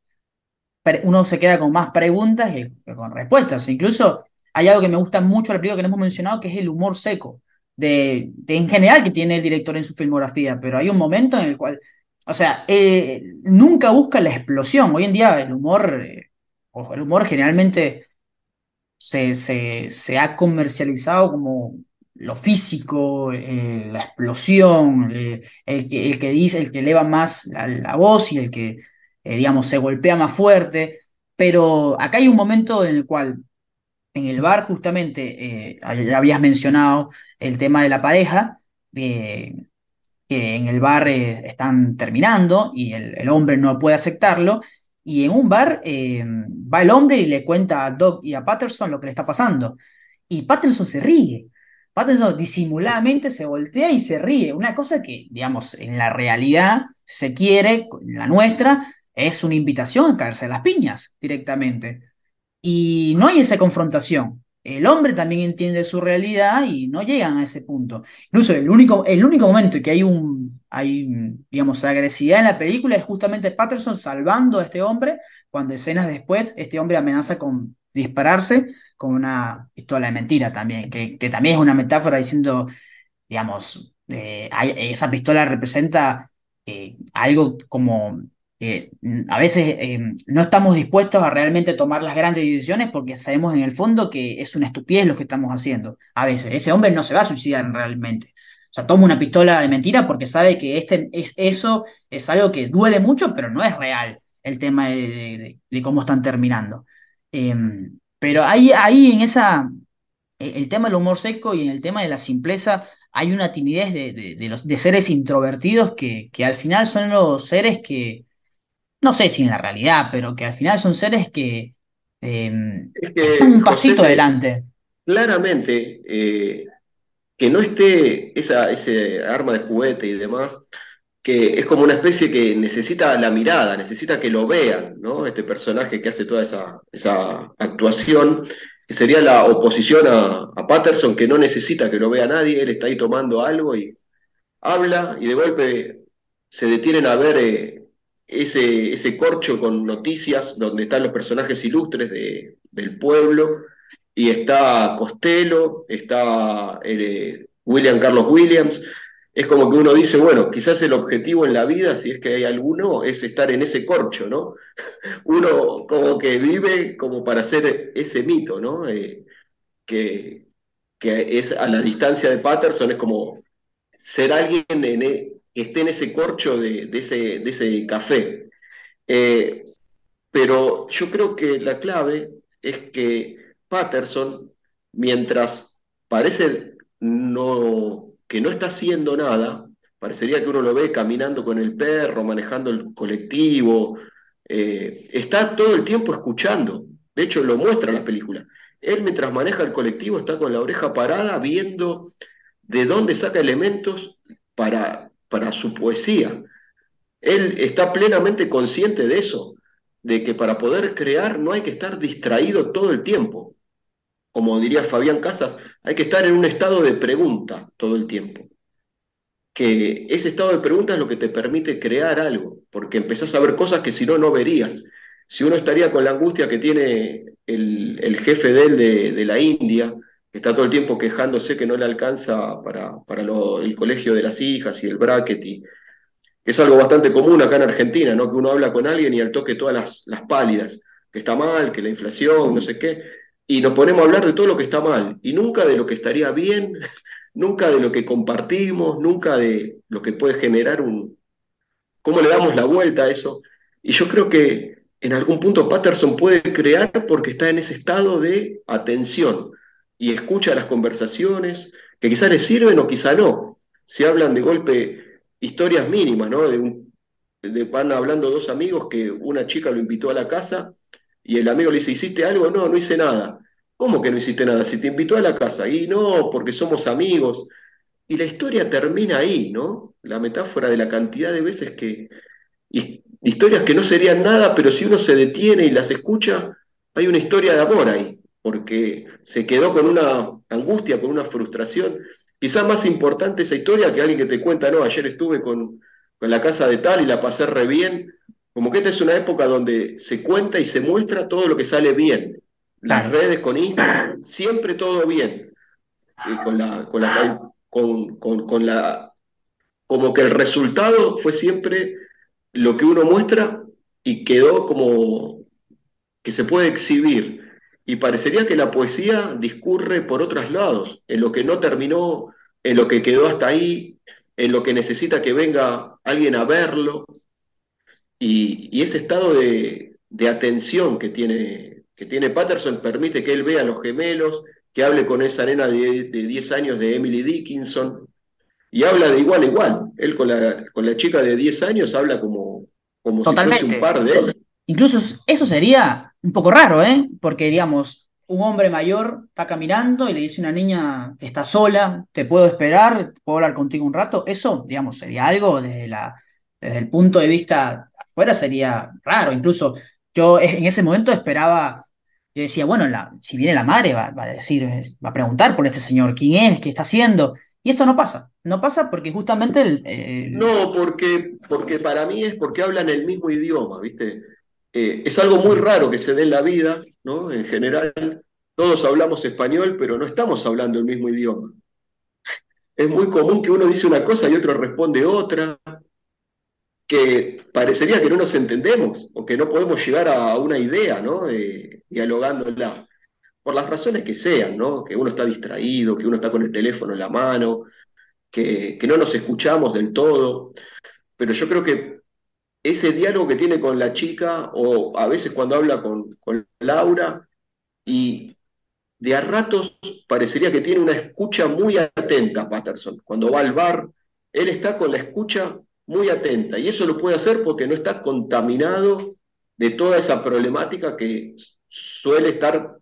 uno se queda con más preguntas que, con respuestas. Incluso hay algo que me gusta mucho la película que no hemos mencionado, que es el humor seco de, en general que tiene el director en su filmografía, pero hay un momento en el cual, o sea, eh, nunca busca la explosión. Hoy en día el humor, eh, el humor generalmente se, se, ha comercializado como lo físico, eh, la explosión, el, que, el que dice, el que eleva más la, voz y el que, digamos, se golpea más fuerte. Pero acá hay un momento en el cual en el bar justamente, eh, habías mencionado el tema de la pareja, que en el bar eh, están terminando y el, hombre no puede aceptarlo, y en un bar eh, va el hombre y le cuenta a Doc y a Patterson lo que le está pasando, y Patterson se ríe. Patterson disimuladamente se voltea y se ríe. Una cosa que, digamos, en la realidad, se quiere, en la nuestra, es una invitación a caerse las piñas directamente. Y no hay esa confrontación. El hombre también entiende su realidad y no llegan a ese punto. Incluso el único, el único momento en que hay un, hay, digamos, agresividad en la película es justamente Patterson salvando a este hombre, cuando escenas después este hombre amenaza con dispararse con una pistola de mentira también, que, que también es una metáfora diciendo, digamos, eh, esa pistola representa eh, algo como Mm, a veces em, no estamos dispuestos a realmente tomar las grandes decisiones porque sabemos en el fondo que es una estupidez lo que estamos haciendo. A veces, ese hombre no se va a suicidar realmente. O sea, toma una pistola de mentira porque sabe que este, es, eso es algo que duele mucho, pero no es real el tema de, cómo están terminando. Em, pero ahí, ahí en esa, e, el tema del humor seco y en el tema de la simpleza hay una timidez de, los, de seres introvertidos que, que al final son los seres que, no sé si en la realidad, pero que al final son seres que, em, están un pasito adelante. Claramente, eh, que no esté esa, ese arma de juguete y demás, es como una especie que necesita la mirada, necesita que lo vean, ¿no? Este personaje que hace toda esa, esa actuación, que sería la oposición a, a, Patterson, que no necesita que lo vea nadie, él está ahí tomando algo y habla y de golpe se detienen a ver eh, ese, ese corcho con noticias donde están los personajes ilustres de, del pueblo y está Costello, está eh, William Carlos Williams. Es como que uno dice, bueno, quizás el objetivo en la vida, si es que hay alguno, es estar en ese corcho, ¿no? Uno como que vive como para hacer ese mito, ¿no? Eh, que, que es a la distancia de Patterson, es como ser alguien e, que esté en ese corcho de, ese, de ese, café. Eh, pero yo creo que la clave es que Patterson, mientras parece no, que no está haciendo nada, parecería que uno lo ve caminando con el perro, manejando el colectivo, eh, está todo el tiempo escuchando. De hecho, lo muestra la película. Él mientras maneja el colectivo está con la oreja parada viendo de dónde saca elementos para, para su poesía. Él está plenamente consciente de eso, de que para poder crear no hay que estar distraído todo el tiempo. Como diría Fabián Casas, hay que estar en un estado de pregunta todo el tiempo. Que ese estado de pregunta es lo que te permite crear algo, porque empezás a ver cosas que si no, no verías. Si uno estaría con la angustia que tiene el, jefe de él de la India, que está todo el tiempo quejándose que no le alcanza para, para el colegio de las hijas y el bracket, y, es algo bastante común acá en Argentina, ¿no? que uno habla con alguien y al toque todas las, las pálidas, que está mal, que la inflación, no sé qué, y nos ponemos a hablar de todo lo que está mal, y nunca de lo que estaría bien, nunca de lo que compartimos, nunca de lo que puede generar un... cómo le damos la vuelta a eso. Y yo creo que en algún punto Patterson puede crear porque está en ese estado de atención, y escucha las conversaciones, que quizá le sirven o quizá no. Se hablan de golpe historias mínimas, ¿no? De, un, de van hablando dos amigos que una chica lo invitó a la casa y el amigo le dice, ¿hiciste algo? No, no hice nada. ¿Cómo que no hiciste nada? Si te invitó a la casa. Y no, porque somos amigos. Y la historia termina ahí, ¿no? La metáfora de la cantidad de veces que... Historias que no serían nada, pero si uno se detiene y las escucha, hay una historia de amor ahí porque se quedó con una angustia, con una frustración. Quizás más importante esa historia que alguien que te cuenta, no, ayer estuve con, la casa de tal y la pasé re bien. Como que esta es una época donde se cuenta y se muestra todo lo que sale bien. Las redes con Instagram, siempre todo bien. con la, con la, con la, como que el resultado fue siempre lo que uno muestra y quedó como que se puede exhibir y parecería que la poesía discurre por otros lados, en lo que no terminó, en lo que quedó hasta ahí, en lo que necesita que venga alguien a verlo, y, ese estado de, atención que tiene, que tiene Patterson permite que él vea a los gemelos, que hable con esa nena de, 10 años de Emily Dickinson, y habla de igual a igual. Él con la, con la chica de 10 años habla como, como si fuese un par de él. Incluso eso sería un poco raro, ¿eh? Porque, digamos, un hombre mayor está caminando y le dice a una niña que está sola, te puedo esperar, puedo hablar contigo un rato. Eso, digamos, sería algo desde, la, desde el punto de vista afuera sería raro. Incluso yo en ese momento esperaba, yo decía, bueno, si viene la madre va, a decir, va a preguntar por este señor, quién es, qué está haciendo. Y esto no pasa, no pasa porque justamente el... No, porque, porque para mí es porque hablan el mismo idioma, ¿viste? Eh, es algo muy raro que se dé en la vida, ¿no? En general, todos hablamos español, pero no estamos hablando el mismo idioma. Es muy común que uno dice una cosa y otro responde otra, que parecería que no nos entendemos o que no podemos llegar a una idea, ¿no? dialogándola. Por las razones que sean, ¿no? Que uno está distraído, que uno está con el teléfono en la mano, que, que no nos escuchamos del todo. Pero yo creo que ese diálogo que tiene con la chica, o a veces cuando habla con, Laura, y de a ratos parecería que tiene una escucha muy atenta, Patterson. Cuando va al bar, él está con la escucha muy atenta, y eso lo puede hacer porque no está contaminado de toda esa problemática que suele estar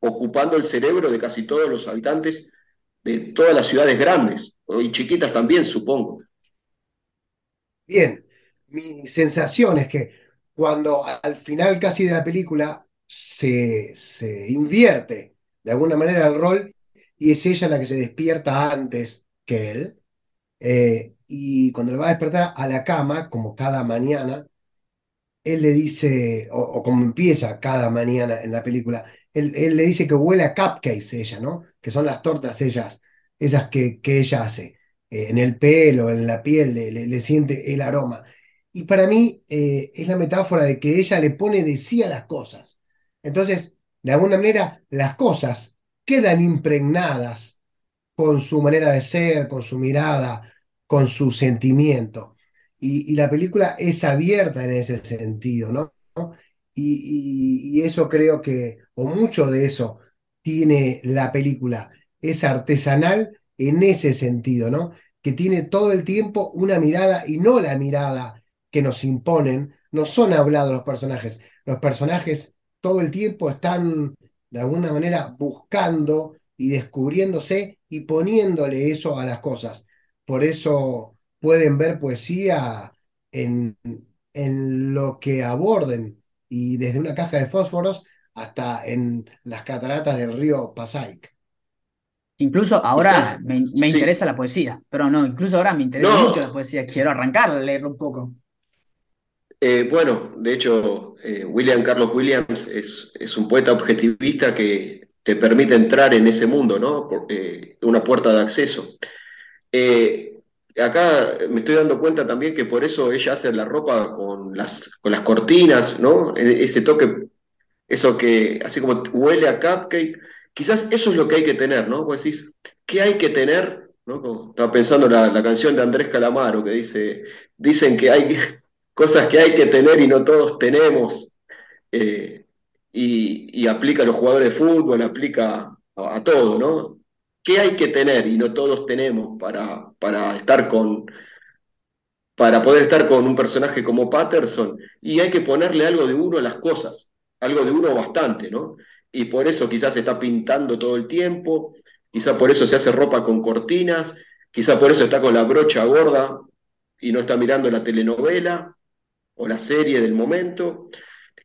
ocupando el cerebro de casi todos los habitantes de todas las ciudades grandes, y chiquitas también, supongo. Bien, mi sensación es que cuando al final casi de la película se, se invierte de alguna manera el rol y es ella la que se despierta antes que él. Eh, y cuando le va a despertar a la cama, como cada mañana, él le dice, o, como empieza cada mañana en la película, él, le dice que huele a cupcakes ella, ¿no? Que son las tortas ellas, esas que, que ella hace. Eh, en el pelo, en la piel, le, siente el aroma. Y para mí eh, es la metáfora de que ella le pone de sí a las cosas. Entonces, de alguna manera, las cosas quedan impregnadas con su manera de ser, con su mirada, con su sentimiento. Y, la película es abierta en ese sentido, ¿no? Y, y, eso creo que, o mucho de eso, tiene la película. Es artesanal en ese sentido, ¿no? Que tiene todo el tiempo una mirada y no la mirada que nos imponen, no son hablados los personajes. Los personajes todo el tiempo están de alguna manera buscando y descubriéndose y poniéndole eso a las cosas. Por eso pueden ver poesía en, en lo que aborden y desde una caja de fósforos hasta en las cataratas del río Pasaic. Incluso ahora me, interesa la poesía, pero no, incluso ahora me interesa mucho la poesía. Quiero arrancar a leerlo un poco. Eh, bueno, de hecho, eh, William Carlos Williams es, es, un poeta objetivista que te permite entrar en ese mundo, ¿no? Por, eh, una puerta de acceso. Acá me estoy dando cuenta también que por eso ella hace la ropa con las, con las cortinas, ¿no? E, ese toque, eso que, así como huele a cupcake, quizás eso es lo que hay que tener, ¿no? Vos decís, ¿qué hay que tener? ¿no? estaba pensando en la, la canción de Andrés Calamaro que dice, dicen que hay cosas que hay que tener y no todos tenemos, eh, y, aplica a los jugadores de fútbol, aplica a, todo, ¿no? ¿Qué hay que tener y no todos tenemos para, para estar con, para poder estar con un personaje como Patterson? Y hay que ponerle algo de uno a las cosas, algo de uno bastante, ¿no? Y por eso quizás se está pintando todo el tiempo, quizás por eso se hace ropa con cortinas, quizás por eso está con la brocha gorda y no está mirando la telenovela, o la serie del momento.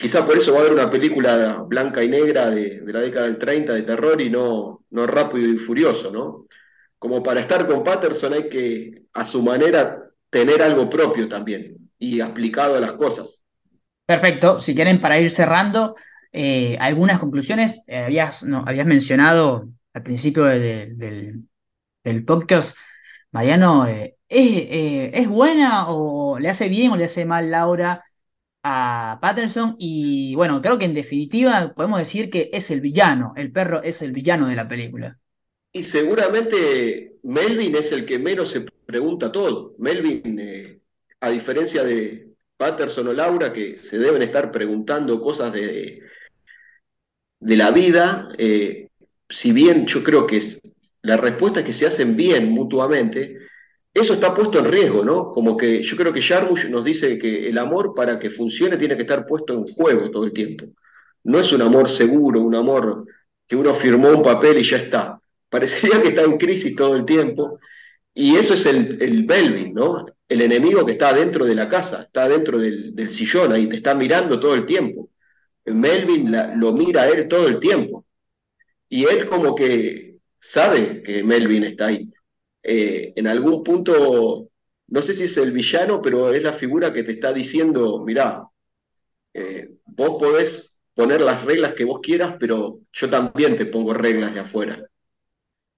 Quizá por eso va a haber una película blanca y negra de, la década del 30 de terror y no, no rápido y furioso, ¿no? Como para estar con Patterson hay que, a su manera, tener algo propio también y aplicado a las cosas. Perfecto. Si quieren, para ir cerrando, eh, algunas conclusiones. Eh, habías, no, habías mencionado al principio del, del podcast, Mariano, eh, eh, ¿Es, buena o le hace bien o le hace mal Laura a Patterson? Y bueno, creo que en definitiva podemos decir que es el villano, el perro es el villano de la película. Y seguramente Melvin es el que menos se pregunta todo. Melvin, eh, a diferencia de Patterson o Laura, que se deben estar preguntando cosas de, de la vida, eh, si bien yo creo que la respuesta es que se hacen bien mutuamente, eso está puesto en riesgo, ¿no? Como que yo creo que Jarmusch nos dice que el amor para que funcione tiene que estar puesto en juego todo el tiempo. No es un amor seguro, un amor que uno firmó un papel y ya está. Parecería que está en crisis todo el tiempo. Y eso es el, el ¿no? El enemigo que está dentro de la casa, está dentro del, sillón ahí, te está mirando todo el tiempo. Melvin lo mira a él todo el tiempo. Y él como que sabe que Melvin está ahí. Eh, en algún punto, no sé si es el villano, pero es la figura que te está diciendo, mirá, eh, vos podés poner las reglas que vos quieras, pero yo también te pongo reglas de afuera.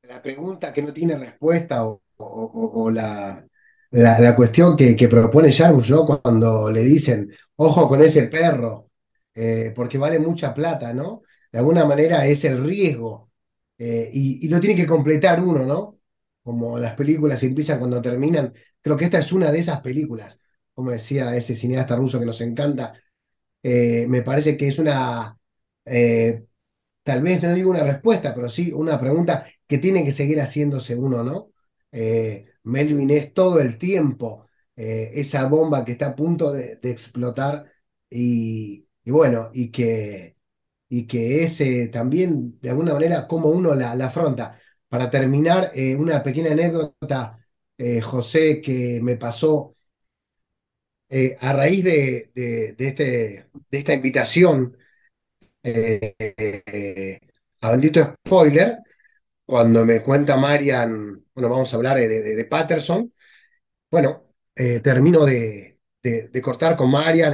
La pregunta que no tiene respuesta o, la, la, cuestión que, propone Jarmus, ¿no? Cuando le dicen, ojo con ese perro, eh, porque vale mucha plata, ¿no? De alguna manera es el riesgo. y, y, lo tiene que completar uno, ¿no? Como las películas empiezan cuando terminan. Creo que esta es una de esas películas, como decía ese cineasta ruso que nos encanta. Eh, me parece que es una, eh, tal vez no digo una respuesta, pero sí una pregunta que tiene que seguir haciéndose uno, ¿no? Eh, Melvin es todo el tiempo esa bomba que está a punto de, explotar y, bueno, y que, y que ese también de alguna manera como uno la, la afronta. Para terminar, eh, una pequeña anécdota, eh, José, que me pasó eh, a raíz de, este, de esta invitación a bendito spoiler, cuando me cuenta Marian, bueno, vamos a hablar de, de, Patterson, bueno, termino de, de, cortar con Marian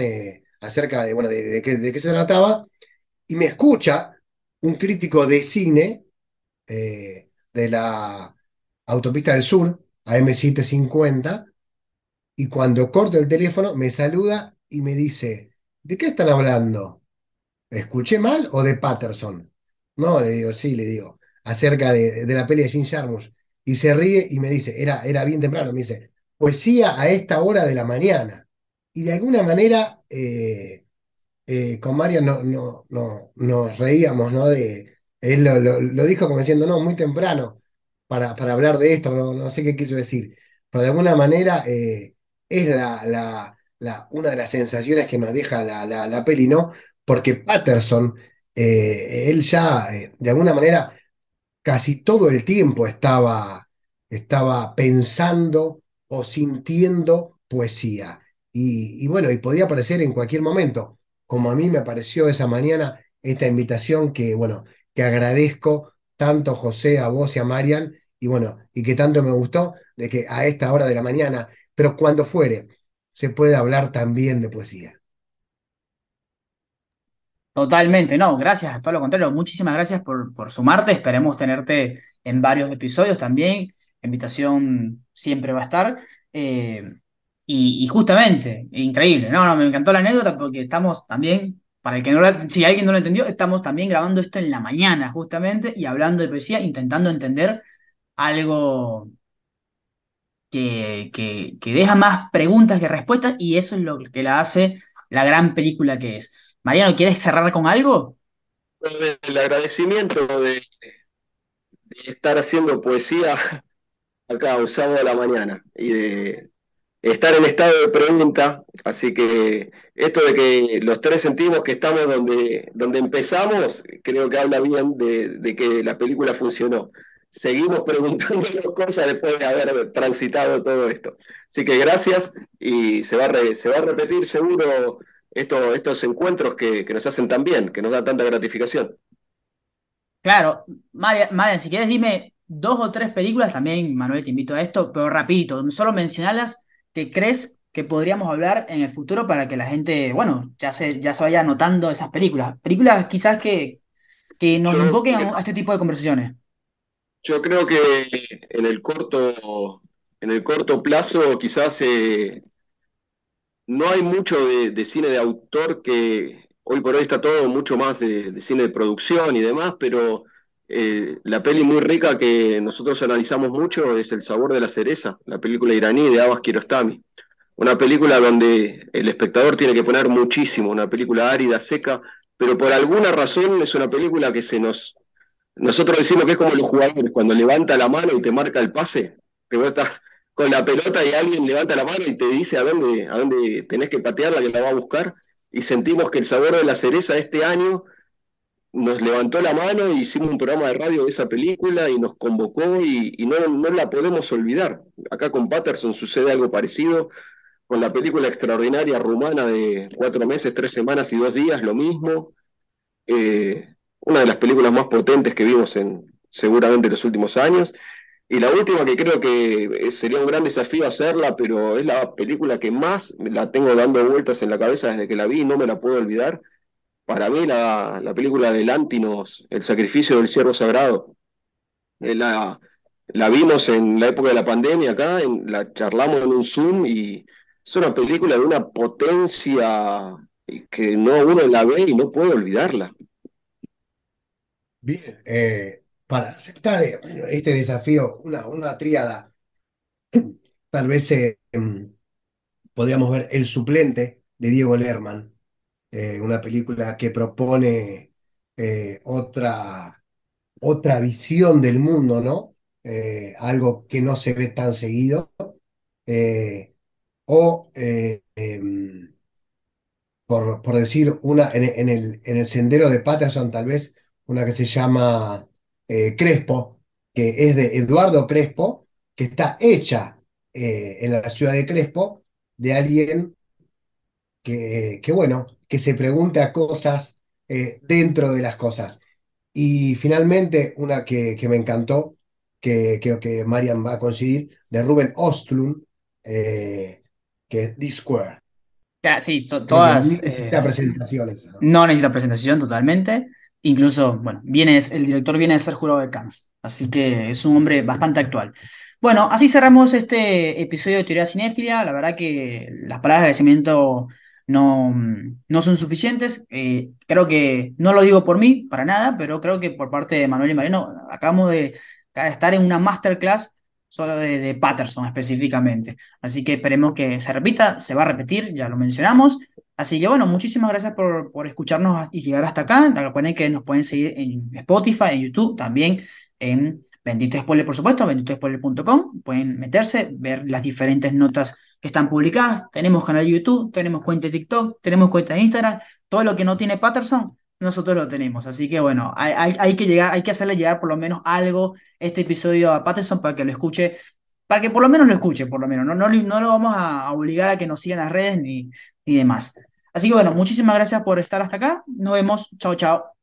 acerca de, bueno, de, qué, de qué se trataba, y me escucha un crítico de cine de la Autopista del Sur, AM750, y cuando corto el teléfono me saluda y me dice, ¿de qué están hablando? ¿Escuché mal o de Patterson? No, le digo, sí, le digo, acerca de, la peli de Jim. Y se ríe y me dice, era, era bien temprano, me dice, poesía a esta hora de la mañana. Y de alguna manera, eh, eh, con Mario no, no, no, nos reíamos, ¿no? De, él lo, dijo como diciendo, no, muy temprano para, para hablar de esto, no, no sé qué quiso decir. Pero de alguna manera eh, es la, la, una de las sensaciones que nos deja la, la, peli, ¿no? Porque Patterson, él ya, de alguna manera, casi todo el tiempo estaba, estaba pensando o sintiendo poesía. Y, bueno, y podía aparecer en cualquier momento, como a mí me apareció esa mañana esta invitación que, bueno, agradezco tanto José, a vos y a Marian, y bueno, y que tanto me gustó de que a esta hora de la mañana, pero cuando fuere, se puede hablar también de poesía. Totalmente, no, gracias, todo lo contrario, muchísimas gracias por, por sumarte, esperemos tenerte en varios episodios también, la invitación siempre va a estar. Eh, y, justamente, increíble, no, no, me encantó la anécdota porque estamos también, para el que no si alguien no lo entendió, estamos también grabando esto en la mañana justamente y hablando de poesía, intentando entender algo que, que, deja más preguntas que respuestas y eso es lo que la hace la gran película que es. Mariano, ¿quieres cerrar con algo? El agradecimiento de, estar haciendo poesía acá un sábado a la mañana y de estar en estado de pregunta, así que esto de que los tres sentimos que estamos donde, donde empezamos, creo que habla bien de, que la película funcionó. Seguimos preguntando cosas después de haber transitado todo esto. Así que gracias y se va a, se va a repetir seguro estos encuentros que, nos hacen tan bien, que nos dan tanta gratificación. Claro, Marian, si quieres dime dos o tres películas, también Manuel te invito a esto, pero rapidito, solo mencionalas que crees que podríamos hablar en el futuro para que la gente, bueno, ya se, ya se vaya anotando esas películas. Películas quizás que, que nos invoquen a, este tipo de conversaciones. Yo creo que en el corto, en el corto plazo quizás eh, no hay mucho de, cine de autor que hoy por hoy está todo mucho más de, cine de producción y demás, pero eh, la peli muy rica que nosotros analizamos mucho es El sabor de la cereza, la película iraní de Abbas Kiarostami. Una película donde el espectador tiene que poner muchísimo, una película árida, seca, pero por alguna razón es una película que se nos... Nosotros decimos que es como los jugadores, cuando levanta la mano y te marca el pase, que vos estás con la pelota y alguien levanta la mano y te dice a dónde, a dónde tenés que patearla, que la va a buscar, y sentimos que el sabor de la cereza este año nos levantó la mano y hicimos un programa de radio de esa película y nos convocó y, no, no, la podemos olvidar. Acá con Patterson sucede algo parecido, con la película extraordinaria rumana de cuatro meses, tres semanas y dos días, lo mismo. Eh, una de las películas más potentes que vimos en seguramente los últimos años. Y la última que creo que sería un gran desafío hacerla, pero es la película que más la tengo dando vueltas en la cabeza desde que la vi y no me la puedo olvidar. Para mí la, la película de Lantinos, El sacrificio del ciervo sagrado. Eh, la, la vimos en la época de la pandemia acá, la charlamos en un Zoom y es una película de una potencia que no uno la ve y no puede olvidarla. Bien, eh, para aceptar eh, este desafío, una, una tríada, tal vez eh, em, podríamos ver El suplente de Diego Lerman, eh, una película que propone otra, otra visión del mundo, ¿no? algo que no se ve tan seguido. O, em, por, por, decir, una, en, el, en el sendero de Patterson, tal vez, una que se llama eh, Crespo, que es de Eduardo Crespo, que está hecha eh, en la ciudad de Crespo, de alguien que, que bueno, que se pregunta cosas eh, dentro de las cosas. Y finalmente, una que, que me encantó, que creo que Marian va a conseguir, de Ruben Ostlund, eh, que es D-Square. sí, todas. necesita eh, presentaciones. ¿no? necesita presentación totalmente. Incluso, bueno, viene, el director viene de ser jurado de Cannes, así que es un hombre bastante actual. Bueno, así cerramos este episodio de Teoría Cinéfila. La verdad que las palabras de agradecimiento no, no son suficientes. Eh, creo que, no lo digo por mí, para nada, pero creo que por parte de Manuel y Mariano acabamos de, estar en una masterclass solo de, Patterson específicamente. Así que esperemos que se repita, se va a repetir, ya lo mencionamos. Así que bueno, muchísimas gracias por, por escucharnos y llegar hasta acá. Recuerden que nos pueden seguir en Spotify, en YouTube, también en Bendito Spoiler, por supuesto, benditospoiler.com. Pueden meterse, ver las diferentes notas que están publicadas. Tenemos canal de YouTube, tenemos cuenta de TikTok, tenemos cuenta de Instagram. Todo lo que no tiene Patterson, nosotros lo tenemos. Así que bueno, hay, que llegar, hay que hacerle llegar por lo menos algo este episodio a Patterson para que lo escuche, para que por lo menos lo escuche, por lo menos. No, no, no lo vamos a obligar a que nos sigan las redes ni, ni demás. Así que bueno, muchísimas gracias por estar hasta acá. Nos vemos. Chao, chao.